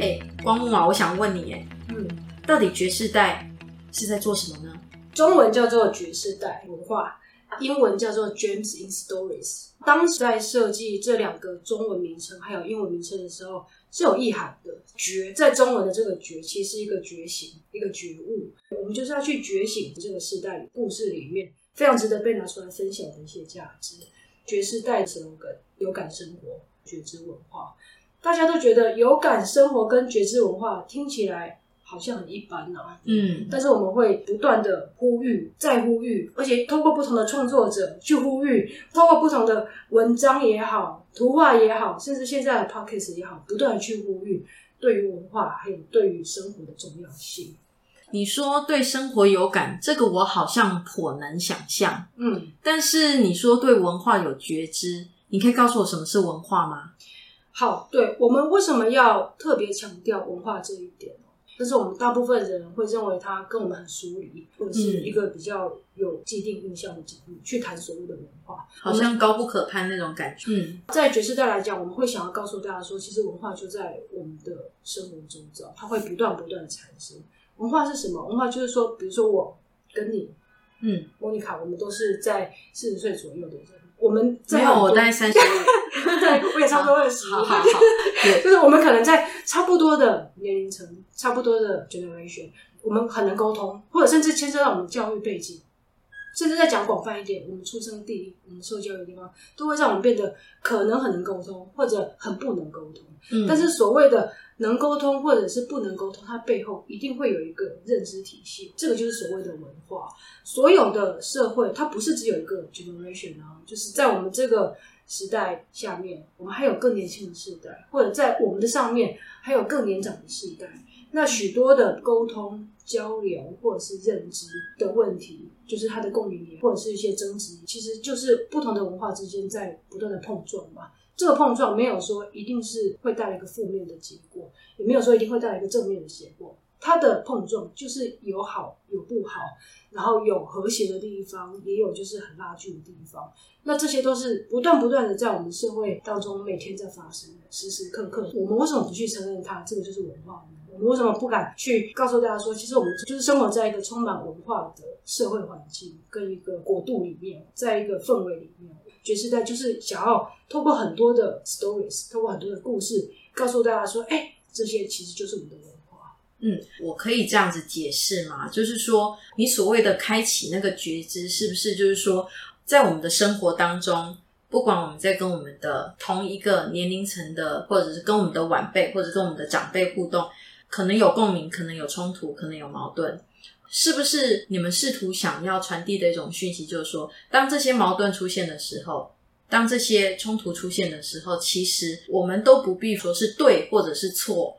哎，光木啊，我想问你，哎，嗯，到底爵士带是在做什么呢？中文叫做爵士带文化，英文叫做 James in Stories。当时在设计这两个中文名称还有英文名称的时候，是有意涵的。觉在中文的这个觉，其实是一个觉醒，一个觉悟。我们就是要去觉醒这个世代故事里面非常值得被拿出来分享的一些价值。觉世代的 slogan，有感生活，觉知文化。大家都觉得有感生活跟觉知文化听起来好像很一般啊，嗯，但是我们会不断的呼吁，再呼吁，而且通过不同的创作者去呼吁，通过不同的文章也好，图画也好，甚至现在的 p o c k e t 也好，不断的去呼吁对于文化还有对于生活的重要性。你说对生活有感，这个我好像颇能想象，嗯，但是你说对文化有觉知，你可以告诉我什么是文化吗？好，对，我们为什么要特别强调文化这一点？但是我们大部分人会认为它跟我们很疏离，或者是一个比较有既定印象的角度去谈所谓的文化，好像高不可攀那种感觉。嗯，在爵士代来讲，我们会想要告诉大家说，其实文化就在我们的生活中，知道它会不断不断的产生。文化是什么？文化就是说，比如说我跟你，嗯，莫妮卡，我们都是在四十岁左右的人。我们没有，我大概三十。对，我也差不多二十。好好好，就是我们可能在差不多的年龄层，差不多的 generation，我们很能沟通，或者甚至牵涉到我们教育背景，甚至再讲广泛一点，我们出生地、我们受教育的地方，都会让我们变得可能很能沟通，或者很不能沟通。嗯，但是所谓的。能沟通或者是不能沟通，它背后一定会有一个认知体系，这个就是所谓的文化。所有的社会，它不是只有一个 generation 啊，就是在我们这个时代下面，我们还有更年轻的世代，或者在我们的上面还有更年长的世代。那许多的沟通、交流或者是认知的问题，就是它的共鸣点，或者是一些争执，其实就是不同的文化之间在不断的碰撞嘛。这个碰撞没有说一定是会带来一个负面的结果，也没有说一定会带来一个正面的结果。它的碰撞就是有好有不好，然后有和谐的地方，也有就是很拉锯的地方。那这些都是不断不断的在我们社会当中每天在发生的，时时刻刻。我们为什么不去承认它？这个就是文化？我们为什么不敢去告诉大家说，其实我们就是生活在一个充满文化的社会环境跟一个国度里面，在一个氛围里面。爵士代就是想要透过很多的 stories，透过很多的故事，告诉大家说，哎、这些其实就是我们的文。嗯，我可以这样子解释吗？就是说，你所谓的开启那个觉知，是不是就是说，在我们的生活当中，不管我们在跟我们的同一个年龄层的，或者是跟我们的晚辈，或者跟我们的长辈互动，可能有共鸣，可能有冲突，可能有矛盾。是不是你们试图想要传递的一种讯息，就是说，当这些矛盾出现的时候，当这些冲突出现的时候，其实我们都不必说是对或者是错，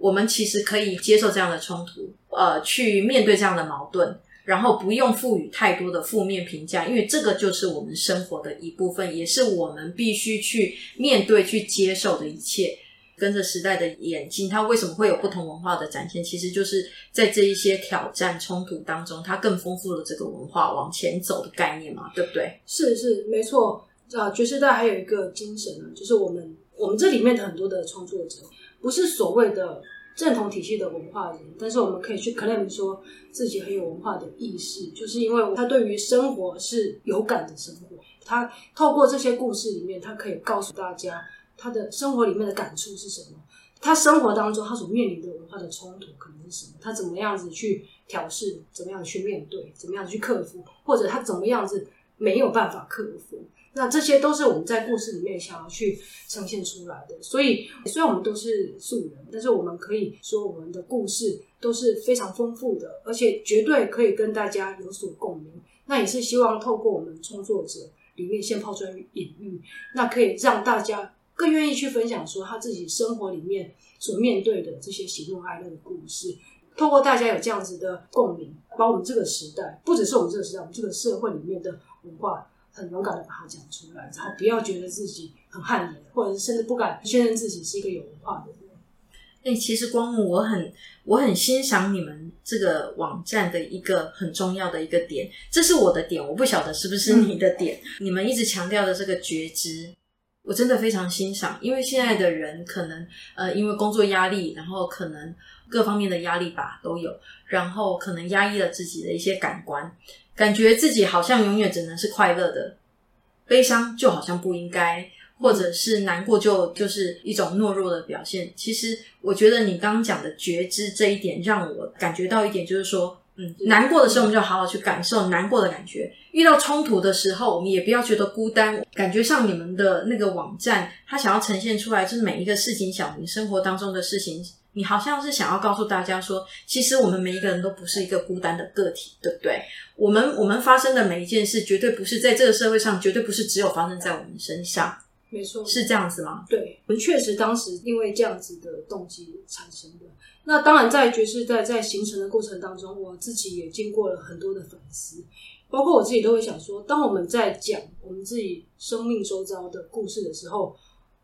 我们其实可以接受这样的冲突，呃，去面对这样的矛盾，然后不用赋予太多的负面评价，因为这个就是我们生活的一部分，也是我们必须去面对、去接受的一切。跟着时代的演进，它为什么会有不同文化的展现？其实就是在这一些挑战冲突当中，它更丰富了这个文化往前走的概念嘛，对不对？是是没错啊。爵士代还有一个精神呢，就是我们我们这里面的很多的创作者，不是所谓的正统体系的文化人，但是我们可以去 claim 说自己很有文化的意识，就是因为他对于生活是有感的生活，他透过这些故事里面，他可以告诉大家。他的生活里面的感触是什么？他生活当中他所面临的文化的冲突可能是什么？他怎么样子去调试？怎么样去面对？怎么样去克服？或者他怎么样子没有办法克服？那这些都是我们在故事里面想要去呈现出来的。所以，虽然我们都是素人，但是我们可以说我们的故事都是非常丰富的，而且绝对可以跟大家有所共鸣。那也是希望透过我们创作者里面先抛砖引玉，那可以让大家。更愿意去分享说他自己生活里面所面对的这些喜怒哀乐的故事，透过大家有这样子的共鸣，把我们这个时代，不只是我们这个时代，我们这个社会里面的文化，很勇敢的把它讲出来，然后不要觉得自己很汗颜，或者是甚至不敢确认自己是一个有文化的人。哎、欸，其实光木，我很我很欣赏你们这个网站的一个很重要的一个点，这是我的点，我不晓得是不是你的点。嗯、你们一直强调的这个觉知。我真的非常欣赏，因为现在的人可能呃，因为工作压力，然后可能各方面的压力吧都有，然后可能压抑了自己的一些感官，感觉自己好像永远只能是快乐的，悲伤就好像不应该，或者是难过就就是一种懦弱的表现。其实我觉得你刚刚讲的觉知这一点，让我感觉到一点，就是说。难过的时候，我们就好好去感受难过的感觉。遇到冲突的时候，我们也不要觉得孤单。感觉上你们的那个网站，它想要呈现出来，就是每一个事情，小明生活当中的事情，你好像是想要告诉大家说，其实我们每一个人都不是一个孤单的个体，对不对？我们我们发生的每一件事，绝对不是在这个社会上，绝对不是只有发生在我们身上。没错，是这样子吗？对，我们确实当时因为这样子的动机产生的。那当然，在爵士代在形成的过程当中，我自己也经过了很多的反思，包括我自己都会想说，当我们在讲我们自己生命周遭的故事的时候，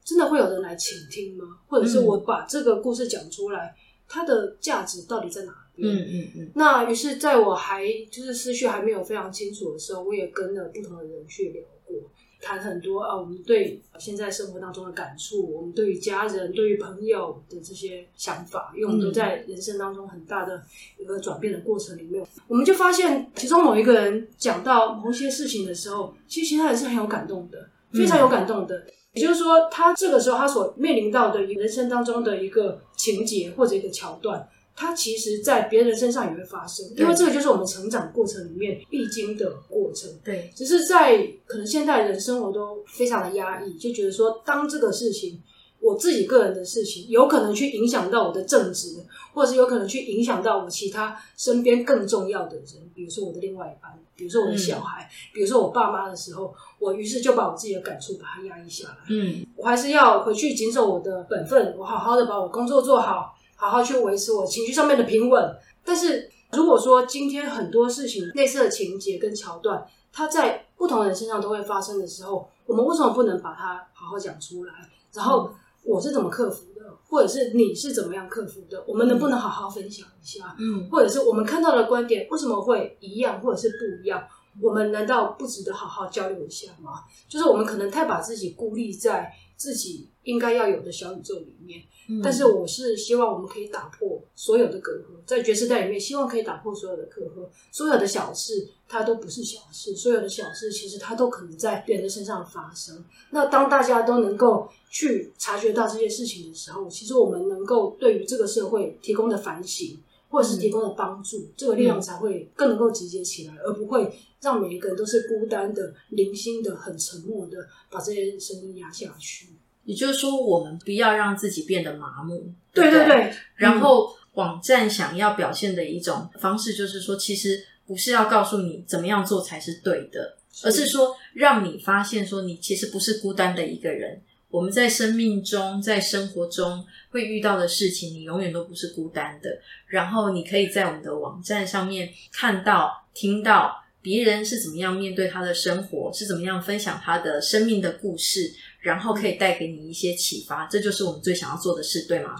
真的会有人来倾听吗？或者是我把这个故事讲出来，它的价值到底在哪边？嗯嗯嗯。那于是，在我还就是思绪还没有非常清楚的时候，我也跟了不同的人去聊过。谈很多啊，我们对现在生活当中的感触，我们对于家人、对于朋友的这些想法，因为我们都在人生当中很大的一个转变的过程里面，我们就发现其中某一个人讲到某些事情的时候，其实其他人是很有感动的，非常有感动的。也就是说，他这个时候他所面临到的人生当中的一个情节或者一个桥段。它其实，在别人身上也会发生，因为这个就是我们成长过程里面必经的过程。对，只是在可能现代人生活都非常的压抑，就觉得说，当这个事情，我自己个人的事情，有可能去影响到我的正职，或者是有可能去影响到我其他身边更重要的人，比如说我的另外一半，比如说我的小孩，嗯、比如说我爸妈的时候，我于是就把我自己的感触把它压抑下来。嗯，我还是要回去谨守我的本分，我好好的把我工作做好。好好去维持我情绪上面的平稳，但是如果说今天很多事情类似的情节跟桥段，它在不同人身上都会发生的时候，我们为什么不能把它好好讲出来？然后我是怎么克服的，或者是你是怎么样克服的？我们能不能好好分享一下？嗯，或者是我们看到的观点为什么会一样，或者是不一样？我们难道不值得好好交流一下吗？就是我们可能太把自己孤立在自己应该要有的小宇宙里面。但是我是希望我们可以打破所有的隔阂，在爵士代里面，希望可以打破所有的隔阂，所有的小事它都不是小事，所有的小事其实它都可能在别人的身上发生。那当大家都能够去察觉到这些事情的时候，其实我们能够对于这个社会提供的反省，或者是提供的帮助，嗯、这个力量才会更能够集结起来，而不会让每一个人都是孤单的、零星的、很沉默的把这些声音压下去。也就是说，我们不要让自己变得麻木。对对对。然后，网站想要表现的一种方式，就是说，其实不是要告诉你怎么样做才是对的，而是说让你发现，说你其实不是孤单的一个人。我们在生命中、在生活中会遇到的事情，你永远都不是孤单的。然后，你可以在我们的网站上面看到、听到别人是怎么样面对他的生活，是怎么样分享他的生命的故事。然后可以带给你一些启发，这就是我们最想要做的事，对吗？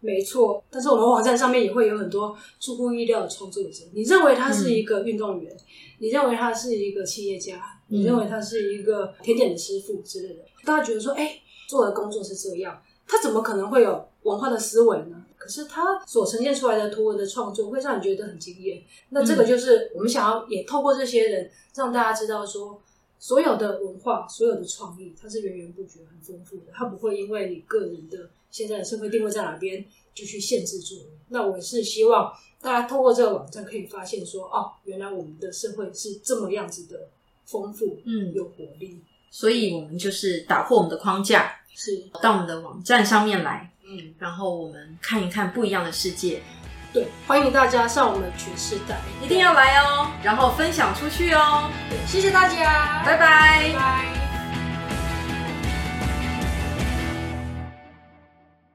没错。但是我们网站上面也会有很多出乎意料的创作者。你认为他是一个运动员，嗯、你认为他是一个企业家，嗯、你认为他是一个甜点的师傅之类的，大家觉得说，哎，做的工作是这样，他怎么可能会有文化的思维呢？可是他所呈现出来的图文的创作会让你觉得很惊艳。那这个就是我们想要也透过这些人让大家知道说。所有的文化，所有的创意，它是源源不绝、很丰富的。它不会因为你个人的现在的社会定位在哪边，就去限制住你。那我是希望大家透过这个网站，可以发现说，哦，原来我们的社会是这么样子的丰富，嗯，有活力。所以我们就是打破我们的框架，是到我们的网站上面来，嗯，然后我们看一看不一样的世界。对，欢迎大家上我们全世代，一定要来哦，然后分享出去哦。对，谢谢大家，拜拜。拜拜。